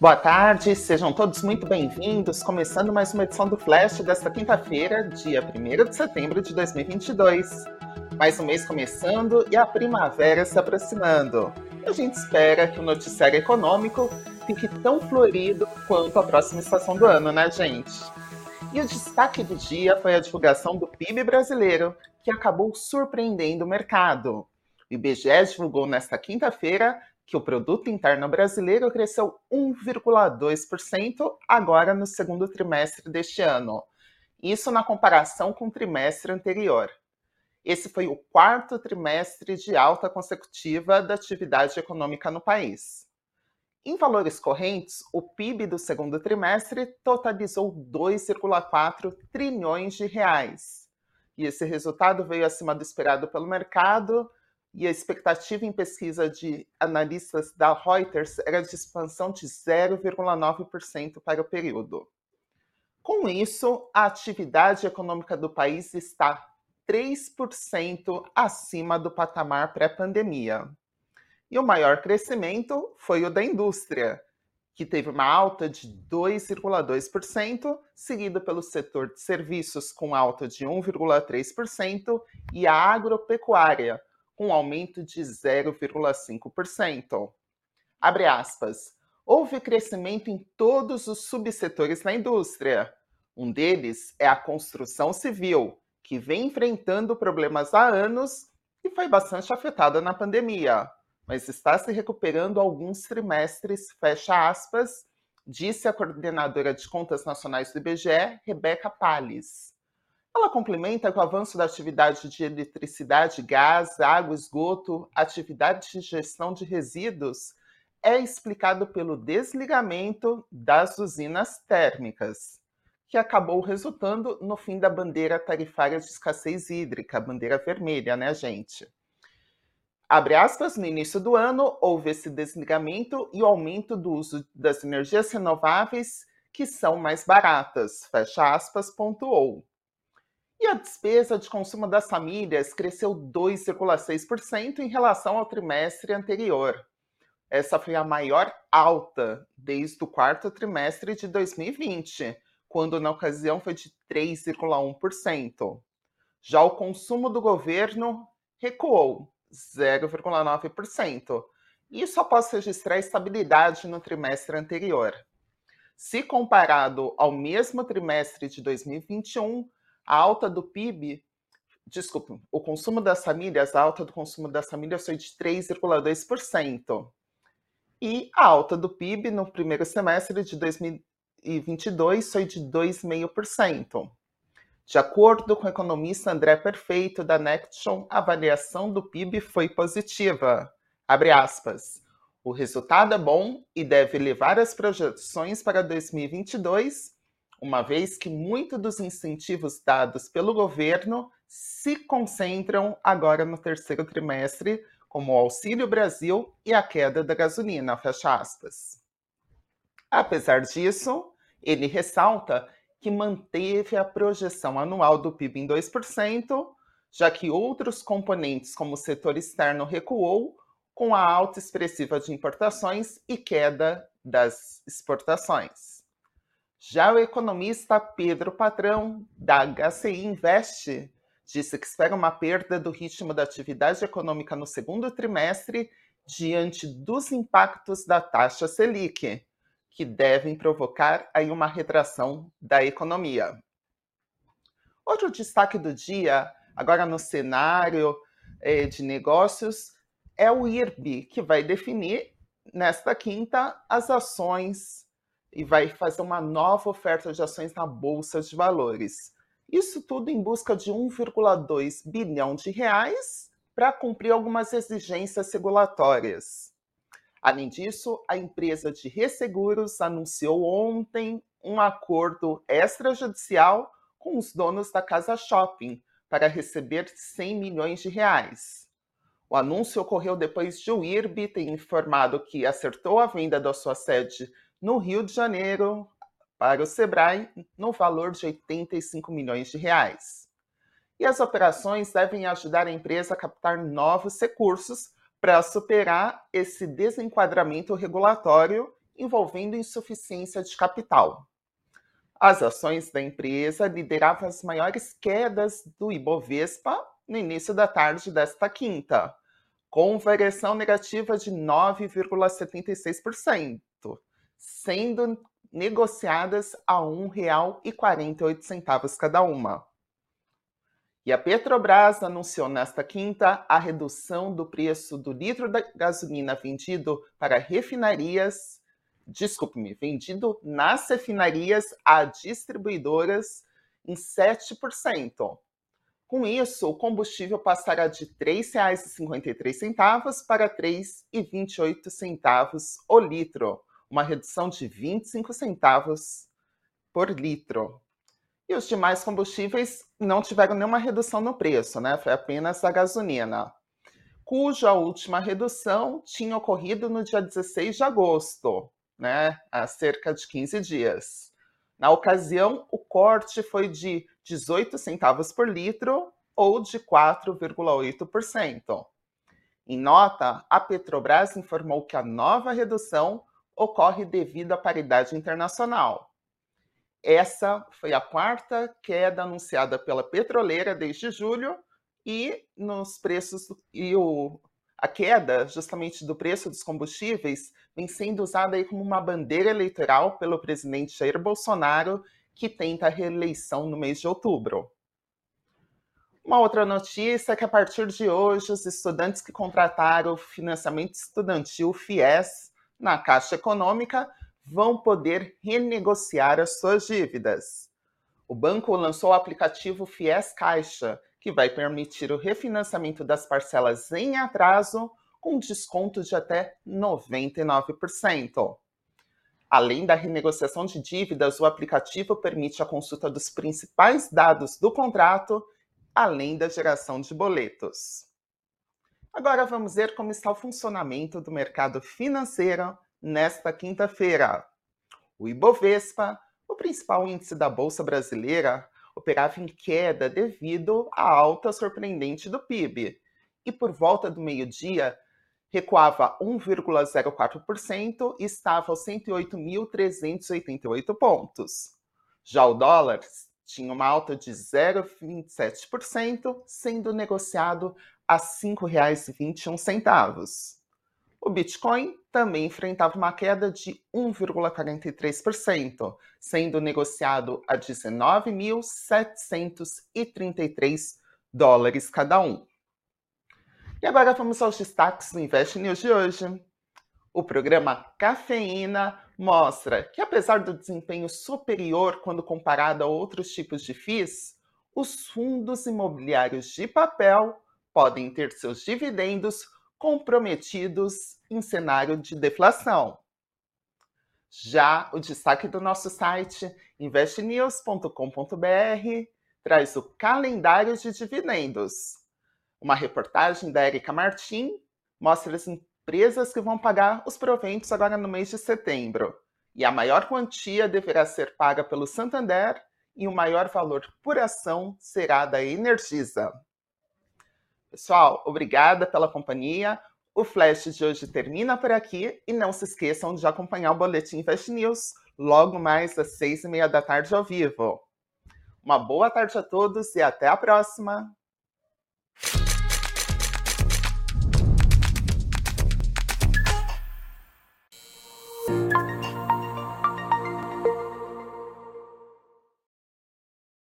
Boa tarde, sejam todos muito bem-vindos. Começando mais uma edição do Flash desta quinta-feira, dia 1 de setembro de 2022. Mais um mês começando e a primavera se aproximando. A gente espera que o noticiário econômico fique tão florido quanto a próxima estação do ano, né, gente? E o destaque do dia foi a divulgação do PIB brasileiro, que acabou surpreendendo o mercado. O IBGE divulgou nesta quinta-feira que o produto interno brasileiro cresceu 1,2% agora no segundo trimestre deste ano. Isso na comparação com o trimestre anterior. Esse foi o quarto trimestre de alta consecutiva da atividade econômica no país. Em valores correntes, o PIB do segundo trimestre totalizou 2,4 trilhões de reais. E esse resultado veio acima do esperado pelo mercado, e a expectativa em pesquisa de analistas da Reuters era de expansão de 0,9% para o período. Com isso, a atividade econômica do país está 3% acima do patamar pré-pandemia. E o maior crescimento foi o da indústria, que teve uma alta de 2,2%, seguido pelo setor de serviços com alta de 1,3% e a agropecuária, com aumento de 0,5%. Abre aspas. Houve crescimento em todos os subsetores da indústria. Um deles é a construção civil, que vem enfrentando problemas há anos e foi bastante afetada na pandemia, mas está se recuperando alguns trimestres, fecha aspas, disse a coordenadora de contas nacionais do IBGE, Rebeca Palles. Ela complementa que o avanço da atividade de eletricidade, gás, água, esgoto, atividade de gestão de resíduos é explicado pelo desligamento das usinas térmicas, que acabou resultando no fim da bandeira tarifária de escassez hídrica, a bandeira vermelha, né, gente? Abre aspas, no início do ano houve esse desligamento e o aumento do uso das energias renováveis que são mais baratas, fecha aspas, pontuou. E a despesa de consumo das famílias cresceu 2,6% em relação ao trimestre anterior. Essa foi a maior alta desde o quarto trimestre de 2020, quando na ocasião foi de 3,1%. Já o consumo do governo recuou 0,9%, isso após registrar estabilidade no trimestre anterior. Se comparado ao mesmo trimestre de 2021, a alta do PIB, desculpa, o consumo das famílias, a alta do consumo das famílias foi de 3,2%. E a alta do PIB no primeiro semestre de 2022 foi de 2,5%. De acordo com o economista André Perfeito, da Nextion, a avaliação do PIB foi positiva. Abre aspas. O resultado é bom e deve levar as projeções para 2022 uma vez que muitos dos incentivos dados pelo governo se concentram agora no terceiro trimestre, como o Auxílio Brasil e a queda da gasolina, fecha aspas. Apesar disso, ele ressalta que manteve a projeção anual do PIB em 2%, já que outros componentes, como o setor externo, recuou com a alta expressiva de importações e queda das exportações. Já o economista Pedro Patrão, da HCI Invest, disse que espera uma perda do ritmo da atividade econômica no segundo trimestre diante dos impactos da taxa Selic, que devem provocar aí uma retração da economia. Outro destaque do dia, agora no cenário eh, de negócios, é o IRB, que vai definir nesta quinta as ações e vai fazer uma nova oferta de ações na Bolsa de Valores. Isso tudo em busca de 1,2 bilhão de reais para cumprir algumas exigências regulatórias. Além disso, a empresa de resseguros anunciou ontem um acordo extrajudicial com os donos da Casa Shopping para receber 100 milhões de reais. O anúncio ocorreu depois de o IRB ter informado que acertou a venda da sua sede no Rio de Janeiro para o Sebrae no valor de 85 milhões de reais. E as operações devem ajudar a empresa a captar novos recursos para superar esse desenquadramento regulatório envolvendo insuficiência de capital. As ações da empresa lideravam as maiores quedas do Ibovespa no início da tarde desta quinta, com variação negativa de 9,76%, sendo negociadas a R$ 1,48 cada uma. E a Petrobras anunciou nesta quinta a redução do preço do litro da gasolina vendido para refinarias, desculpe-me, vendido nas refinarias a distribuidoras em 7%. Com isso, o combustível passará de R$ 3,53 para R$ 3,28 o litro, uma redução de 25 centavos por litro. E os demais combustíveis não tiveram nenhuma redução no preço, né? Foi apenas a gasolina, cuja última redução tinha ocorrido no dia 16 de agosto, né? Há cerca de 15 dias. Na ocasião, o corte foi de 18 centavos por litro ou de 4,8%. Em nota, a Petrobras informou que a nova redução ocorre devido à paridade internacional essa foi a quarta queda anunciada pela petroleira desde julho e nos preços e o, a queda justamente do preço dos combustíveis vem sendo usada aí como uma bandeira eleitoral pelo presidente Jair Bolsonaro, que tenta a reeleição no mês de outubro. Uma outra notícia é que a partir de hoje os estudantes que contrataram o financiamento estudantil FIES na Caixa Econômica vão poder renegociar as suas dívidas. O banco lançou o aplicativo Fies Caixa, que vai permitir o refinanciamento das parcelas em atraso com desconto de até 99%. Além da renegociação de dívidas, o aplicativo permite a consulta dos principais dados do contrato, além da geração de boletos. Agora vamos ver como está o funcionamento do mercado financeiro nesta quinta-feira. O Ibovespa, o principal índice da Bolsa Brasileira, operava em queda devido à alta surpreendente do PIB e, por volta do meio-dia, recuava 1,04% e estava aos 108.388 pontos. Já o dólar tinha uma alta de 0,27%, sendo negociado a R$ 5,21. O Bitcoin também enfrentava uma queda de 1,43%, sendo negociado a 19.733 dólares cada um. E agora vamos aos destaques do Invest News de hoje. O programa Cafeína mostra que, apesar do desempenho superior quando comparado a outros tipos de FIIs, os fundos imobiliários de papel podem ter seus dividendos comprometidos em cenário de deflação. Já o destaque do nosso site investnews.com.br traz o calendário de dividendos. Uma reportagem da Erika Martim mostra as empresas que vão pagar os proventos agora no mês de setembro. E a maior quantia deverá ser paga pelo Santander e o maior valor por ação será da Energisa. Pessoal, obrigada pela companhia. O Flash de hoje termina por aqui e não se esqueçam de acompanhar o Boletim Fast News logo mais às seis e meia da tarde ao vivo. Uma boa tarde a todos e até a próxima!